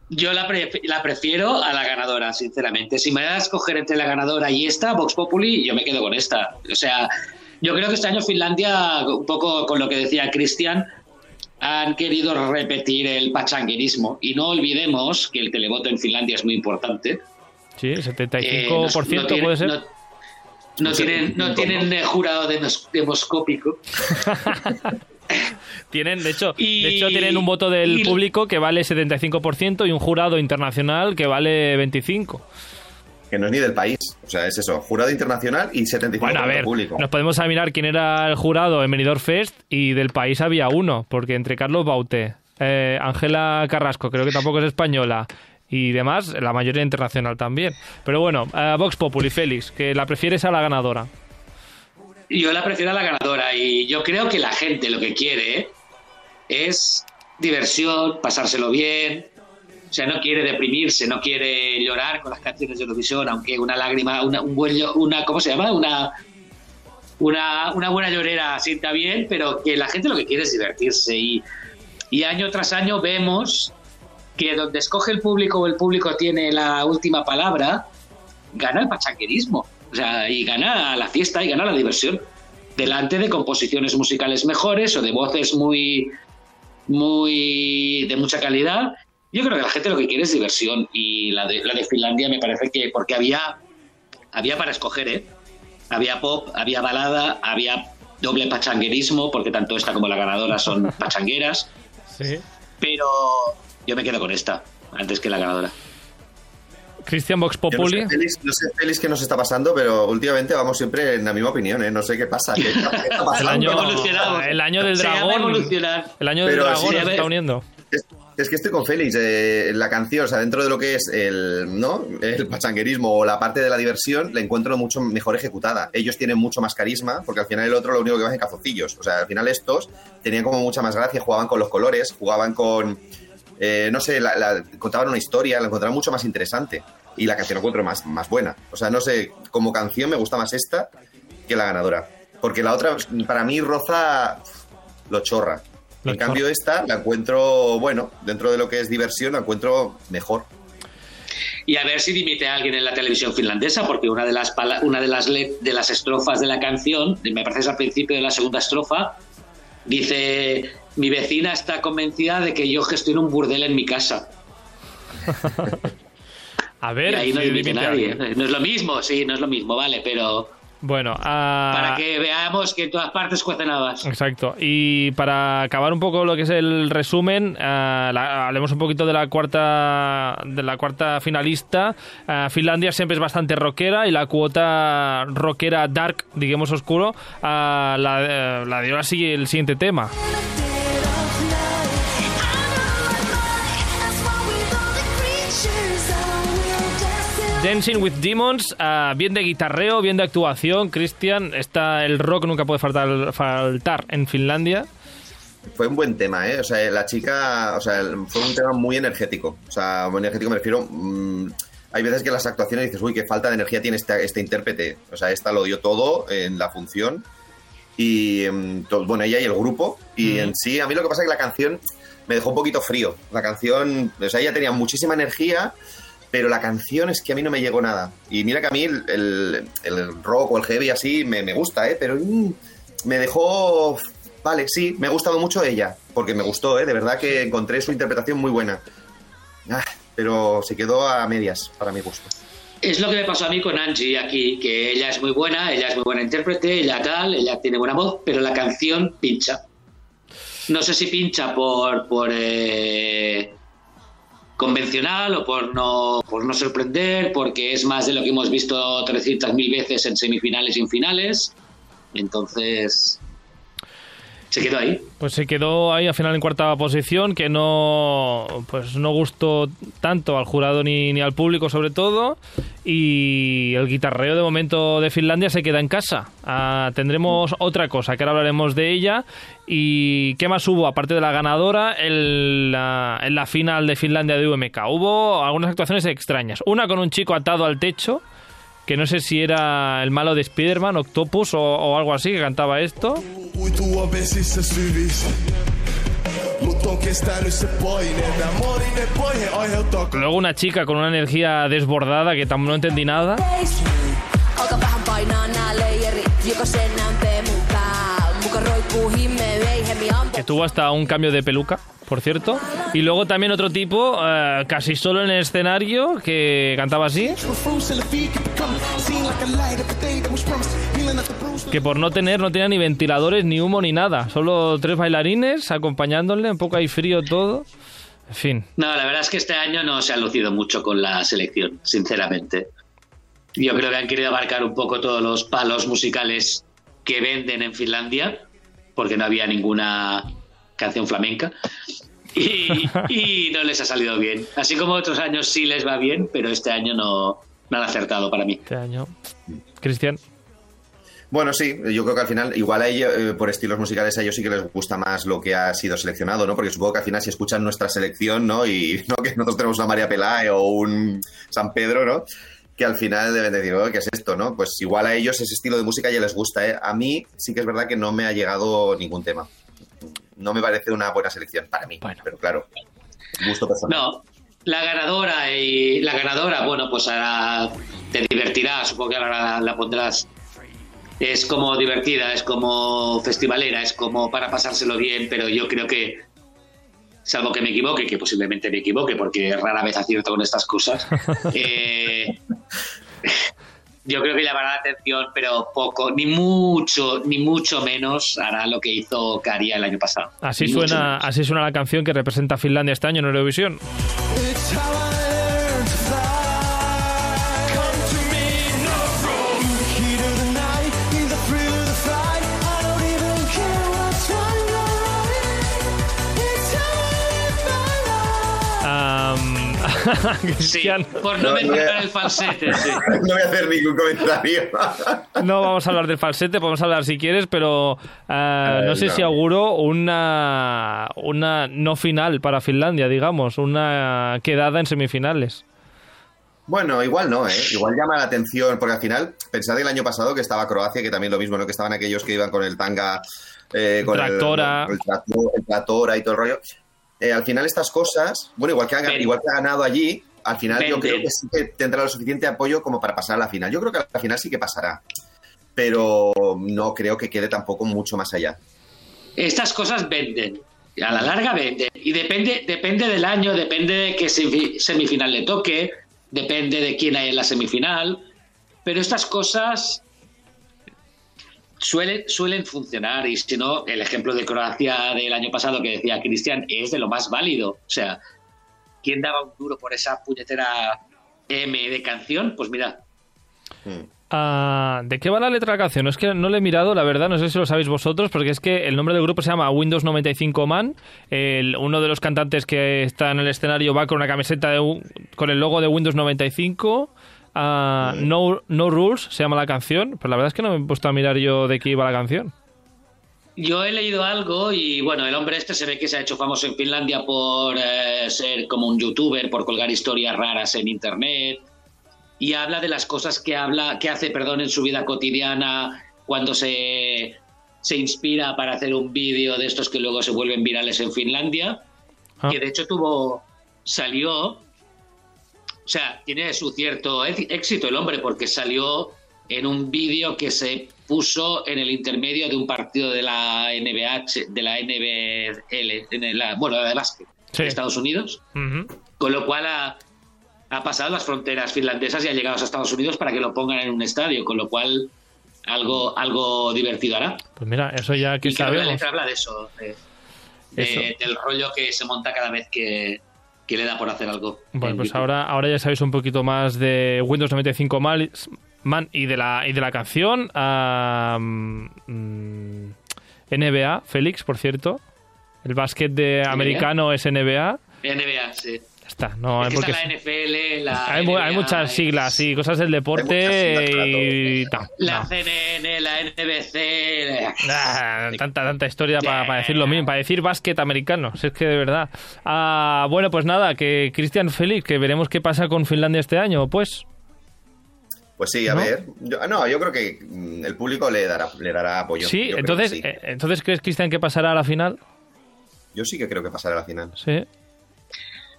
Yo la, pre- la prefiero a la ganadora, sinceramente. Si me das a escoger entre la ganadora y esta, Vox Populi, yo me quedo con esta. O sea, yo creo que este año Finlandia, un poco con lo que decía Cristian, han querido repetir el pachanguerismo. Y no olvidemos que el televoto en Finlandia es muy importante. Sí, Eh, 75% no- no tiene- puede ser. No, no tienen, no tienen eh, jurado demos- demoscópico. [laughs] Tienen, de hecho, Y- de hecho tienen un voto del y- público que vale 75% y un jurado internacional que vale 25. Que no es ni del país. O sea, es eso. Jurado internacional y 75% Bueno, a ver, público. nos podemos mirar quién era el jurado en Benidorm Fest y del país había uno, porque entre Carlos Bauté, eh, Ángela Carrasco, creo que tampoco es española, y demás, la mayoría internacional también. Pero bueno, eh, Vox Populi, Félix, que la prefieres a la ganadora. Yo la prefiero a la ganadora y yo creo que la gente lo que quiere es diversión, pasárselo bien. O sea, no quiere deprimirse, no quiere llorar con las canciones de Eurovisión, aunque una lágrima, una, un buen, una, ¿cómo se llama? Una, una, una buena llorera sienta bien, pero que la gente lo que quiere es divertirse y, y año tras año vemos que donde escoge el público o el público tiene la última palabra, gana el pachanguerismo. O sea, y gana la fiesta y gana la diversión. Delante de composiciones musicales mejores o de voces muy, muy de mucha calidad. Yo creo que la gente lo que quiere es diversión. Y la de, la de Finlandia me parece que, porque había, había para escoger, ¿eh? Había pop, había balada, había doble pachanguerismo, porque tanto esta como la ganadora son [laughs] pachangueras. Sí. Pero yo me quedo con esta, antes que la ganadora. Cristian Vox Yo no Populi. sé, Félix, no sé, Félix, qué nos está pasando, pero últimamente vamos siempre en la misma opinión, ¿eh? No sé qué pasa. ¿Qué, qué está [laughs] El año, Evolucionamos. el año del Se dragón. El año Pero del dragón a ver. está uniendo. Es, es que estoy con Félix. eh, la canción, o sea, dentro de lo que es el, ¿no? el pachanguerismo o la parte de la diversión, la encuentro mucho mejor ejecutada. Ellos tienen mucho más carisma, porque al final el otro lo único que va es en cazocillos. O sea, al final estos tenían como mucha más gracia, jugaban con los colores, jugaban con. eh, no sé, la- la- contaban una historia, la encontraban mucho más interesante. Y la canción la encuentro más, más buena. O sea, no sé, como canción me gusta más esta que la ganadora. Porque la otra, para mí, roza lo chorra. En cambio, esta la encuentro, bueno, dentro de lo que es diversión, la encuentro mejor. y a ver si dimite a alguien en la televisión finlandesa, porque una de las una de las le- de las estrofas de la canción, me parece es al principio de la segunda estrofa, dice mi vecina está convencida de que yo gestiono un burdel en mi casa. [laughs] A Y ver, ahí no si dimite dimite nadie. alguien. No es lo mismo, sí, no es lo mismo, vale, pero Bueno, ah, para que veamos que en todas partes cuecen habas. Exacto. Y para acabar un poco lo que es el resumen, la- hablemos un poquito de la cuarta de la cuarta finalista. Ah, Finlandia siempre es bastante rockera y la cuota rockera dark, digamos oscuro, la, eh, la dio así el siguiente tema. Dancing with Demons, ah, bien de guitarreo, bien de actuación, Cristian. Está el rock nunca puede faltar, faltar en Finlandia. Fue un buen tema, ¿eh? O sea, la chica, o sea, fue un tema muy energético. O sea, muy energético me refiero. mm, hay veces que las actuaciones dices, uy, qué falta de energía tiene este, este intérprete. O sea, esta lo dio todo en la función. Y, mm, bueno, ella y el grupo. Y Mm. en sí, a mí lo que pasa es que la canción me dejó un poquito frío. La canción, o sea, ella tenía muchísima energía, pero la canción es que a mí no me llegó nada. Y mira que a mí el, el- el rock o el heavy así me, me gusta, ¿eh? Pero mm, me dejó... Vale, sí, me ha gustado mucho ella, porque me gustó, ¿eh? De verdad que encontré su interpretación muy buena. Ah, pero se quedó a medias, para mi gusto. Es lo que me pasó a mí con Angie aquí, que ella es muy buena, ella es muy buena intérprete, ella tal, ella tiene buena voz, pero la canción pincha. No sé si pincha por, por eh, convencional o por no, por no sorprender, porque es más de lo que hemos visto 300.000 veces en semifinales y en finales. Entonces, se quedó ahí. Pues se quedó ahí al final en cuarta posición, que no pues no gustó tanto al jurado ni, ni al público sobre todo. Y el guitarreo de momento de Finlandia se queda en casa. Ah, tendremos otra cosa, que ahora hablaremos de ella. ¿Y qué más hubo, aparte de la ganadora, en la, en la final de Finlandia de UMK? Hubo algunas actuaciones extrañas. Una con un chico atado al techo, que no sé si era el malo de Spider-Man, Octopus o, o algo así, que cantaba esto. Luego una chica con una energía desbordada que tampoco no entendí nada. Que tuvo hasta un cambio de peluca, por cierto. Y luego también otro tipo, eh, casi solo en el escenario, que cantaba así, que por no tener, no tenía ni ventiladores, ni humo, ni nada. Solo tres bailarines acompañándole, un poco ahí frío todo. En fin. No, la verdad es que este año no se ha lucido mucho con la selección, sinceramente. Yo creo que han querido abarcar un poco todos los palos musicales que venden en Finlandia, porque no había ninguna canción flamenca. Y, [laughs] y no les ha salido bien. Así como otros años sí les va bien, pero este año no, no han acertado para mí. Este año. Cristian. Bueno, sí, yo creo que al final, igual a ellos, eh, por estilos musicales, a ellos sí que les gusta más lo que ha sido seleccionado, ¿no? Porque supongo que al final si escuchan nuestra selección, ¿no? Y [laughs] no que nosotros tenemos una María Pelae o un San Pedro, ¿no? Que al final deben decir, oh, ¿qué es esto, no? Pues igual a ellos ese estilo de música ya les gusta, ¿eh? A mí sí que es verdad que no me ha llegado ningún tema. No me parece una buena selección para mí, Bueno. pero claro, gusto personal. No, la ganadora y la ganadora, bueno, pues ahora te divertirá, supongo que ahora la, la pondrás. Es como divertida, es como festivalera, es como para pasárselo bien, pero yo creo que, salvo que me equivoque, que posiblemente me equivoque, porque rara vez acierto con estas cosas, [laughs] eh, yo creo que llamará la atención, pero poco, ni mucho, ni mucho menos hará lo que hizo Caria el año pasado. Así Ni suena, así suena la canción que representa a Finlandia este año en Eurovisión. [laughs] Sí, por no No, mencionar el falsete, sí. [laughs] No voy a hacer ningún comentario. [laughs] no vamos a hablar del falsete, podemos hablar si quieres, pero ah, no sé no. si auguro una, una no final para Finlandia, digamos, una quedada en semifinales. Bueno, igual no, ¿eh? Igual llama la atención, porque al final, pensad el año pasado que estaba Croacia, que también lo mismo, ¿no? Que estaban aquellos que iban con el tanga, eh, con el- Tractora. El, el tractora y todo el rollo. Eh, al final estas cosas, bueno, igual que, ha, Ven. igual que ha ganado allí, al final yo creo que sí que tendrá lo suficiente apoyo como para pasar a la final. Yo creo que al final sí que pasará, pero no creo que quede tampoco mucho más allá. Estas cosas venden. A la larga venden. Y depende, depende del año, depende de qué semi- semifinal le toque, depende de quién hay en la semifinal. Pero estas cosas suelen, suelen funcionar. Y si no, el ejemplo de Croacia del año pasado que decía Cristian es de lo más válido. O sea, ¿quién daba un duro por esa puñetera M de canción? Pues mira, Ah, ¿De qué va la letra de la canción? Es que no le he mirado, la verdad, no sé si lo sabéis vosotros, porque es que el nombre del grupo se llama Windows 95 Man. El- uno de los cantantes que está en el escenario va con una camiseta de con el logo de Windows 95. Ah, no, no Rules se llama la canción, pero la verdad es que no me he puesto a mirar yo de qué iba la canción. Yo he leído algo y bueno, el hombre este se ve que se ha hecho famoso en Finlandia por eh, ser como un youtuber, por colgar historias raras en internet y habla de las cosas que habla, que hace, perdón, en su vida cotidiana cuando se, se inspira para hacer un vídeo de estos que luego se vuelven virales en Finlandia, Ah. que de hecho tuvo, salió, o sea, tiene su cierto éx- éxito el hombre porque salió en un vídeo que se puso en el intermedio de un partido de la NBA, de la NBL, en la, bueno, de básquet. Sí. Estados Unidos, con lo cual ha, ha pasado las fronteras finlandesas y ha llegado a Estados Unidos para que lo pongan en un estadio, con lo cual algo, algo divertido hará. Pues mira, eso ya que y sabemos. letra habla de eso, de- de- Eso. del rollo que se monta cada vez que, que le da por hacer algo. Bueno, en pues YouTube. ahora, ahora ya sabéis un poquito más de Windows 95 Mal- Man y de la, y de la canción. Ah, mm, NBA, Félix, por cierto. El básquet de americano es NBA. NBA, sí. Ya está, no hay es que por qué- está la NFL, la Hay, muchas siglas y cosas del deporte y no, La no. CNN, la NBC. Ah, tanta, tanta historia para decir lo mismo, para decir básquet americano, si es que de verdad. Ah, bueno, pues nada, que Cristian Félix, que veremos qué pasa con Finlandia este año, pues. Pues sí, a ¿No? ver. Yo- ah, no, yo creo que mm, el público le dará, le dará apoyo. Sí, Yo entonces, sí. eh, entonces ¿crees, Cristian, que pasará a la final? Yo sí que creo que pasará a la final. Sí.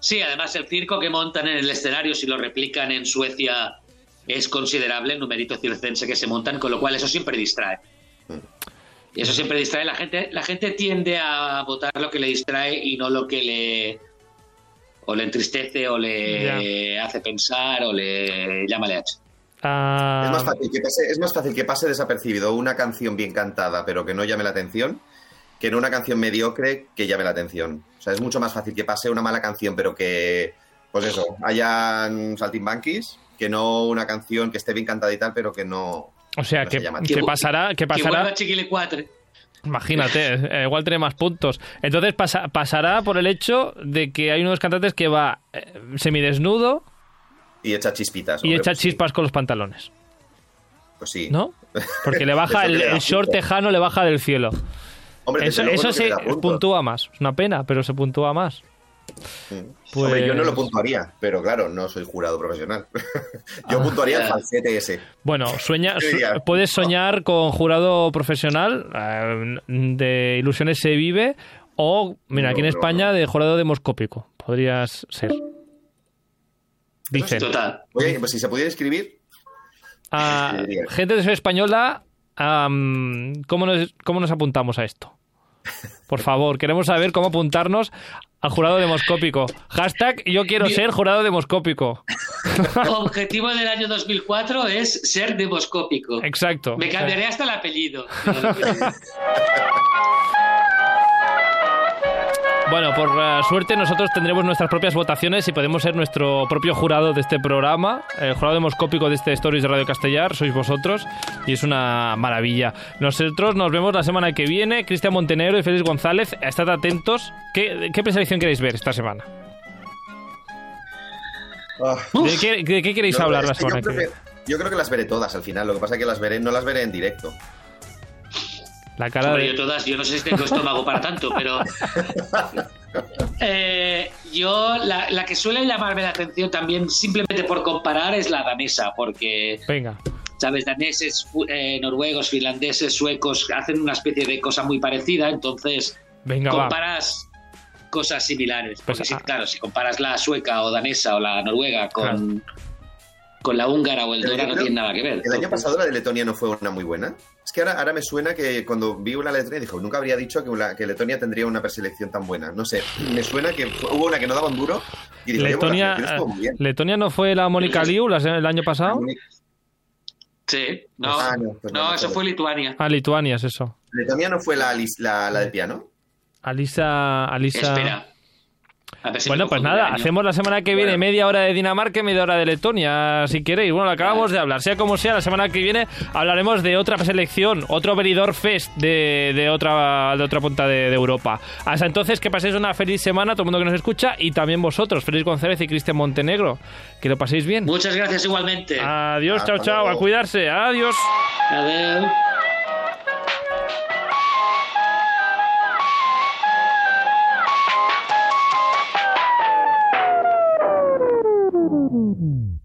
Sí, además el circo que montan en el escenario, si lo replican en Suecia, es considerable el numerito circense que se montan, con lo cual eso siempre distrae. Y eso siempre distrae. La gente, la gente tiende a votar lo que le distrae y no lo que le o le entristece o le hace pensar o le llama H. Ah, Es, más fácil que pase, es más fácil que pase desapercibido una canción bien cantada pero que no llame la atención que en una canción mediocre que llame la atención. O sea, es mucho más fácil que pase una mala canción pero que, pues eso, hayan saltimbanquis que no una canción que esté bien cantada y tal pero que no... o sea, no que, se que Que pasará, que Que pasará, Chiquilicuatre. imagínate, eh, igual tiene más puntos. Entonces pasa- pasará por el hecho de que hay unos cantantes que va eh, semidesnudo Y echa chispitas. y echa pues sí, chispas con los pantalones, Pues sí. ¿no? [laughs] Porque le baja el, que el short tejano, le baja del cielo. Hombre, Eso, se puntúa más. Es una pena, pero se puntúa más. Pues... Hombre, yo no lo puntuaría, pero claro, no soy jurado profesional. [laughs] yo Ah. puntuaría el falsete ese. Bueno, sueña, [laughs] su- puedes soñar con jurado profesional eh, de Ilusiones se vive o, mira, No, aquí en no, España de jurado demoscópico. Podrías ser. Dicen. Total. Oye, pues si se pudiera escribir, Ah, gente de Soy Española, ¿cómo, nos, ¿cómo nos apuntamos a esto? Por favor, queremos saber cómo apuntarnos al jurado demoscópico. Hashtag yo quiero ser jurado demoscópico. [laughs] Objetivo del año 2004 es ser demoscópico. Exacto. Me cambiaré hasta el apellido. [laughs] Bueno, por suerte nosotros tendremos nuestras propias votaciones y podemos ser nuestro propio jurado de este programa. El jurado demoscópico de este Stories de Radio Castellar sois vosotros y es una maravilla. Nosotros nos vemos la semana que viene. Cristian Montenegro y Félix González, estad atentos. ¿Qué, qué preselección queréis ver esta semana? ah, ¿De qué, de qué queréis no, hablar la yo, semana que viene? yo creo que las veré todas al final. Lo que pasa es que las veré, no las veré en directo. La cara Hombre, de... yo todas, yo no sé si tengo estómago para tanto, pero Eh, yo la, la que suele llamarme la atención también simplemente por comparar es la danesa, porque Venga. sabes daneses, eh, noruegos, finlandeses, suecos hacen una especie de cosa muy parecida, entonces Venga, va. comparas cosas similares. Porque Pues, si, ah. claro, si comparas la sueca o danesa o la noruega con, con la húngara o el dora no creo tienen nada que ver. El año pasado la de Letonia no fue una muy buena. Es que ahora, ahora me suena que cuando vi una Letonia dijo, nunca habría dicho que, una- que Letonia tendría una preselección tan buena. No sé, me suena que fue- hubo una que no daba un duro y la Letonia. Letonia no fue la Mónica Liu el año pasado. Sí, no, Ah, no, pues no no, eso fue Lituania. Ah, Lituania es eso. Letonia no fue la, la, la del piano. Alisa... Alisa... Espera. Si Bueno, pues nada, hacemos la semana que viene Bueno. media hora de Dinamarca y media hora de Letonia, si queréis. Bueno, lo acabamos de hablar. Sea como sea, la semana que viene hablaremos de otra selección, otro Benidorm Fest de, de otra, de otra punta de, de Europa. Hasta entonces, que paséis una feliz semana, todo el mundo que nos escucha, y también vosotros, Félix González y Cristian Montenegro. Que lo paséis bien. Muchas gracias igualmente. Adiós, Hasta chao, chao, a cuidarse. Adiós. Adiós. Mm-hmm.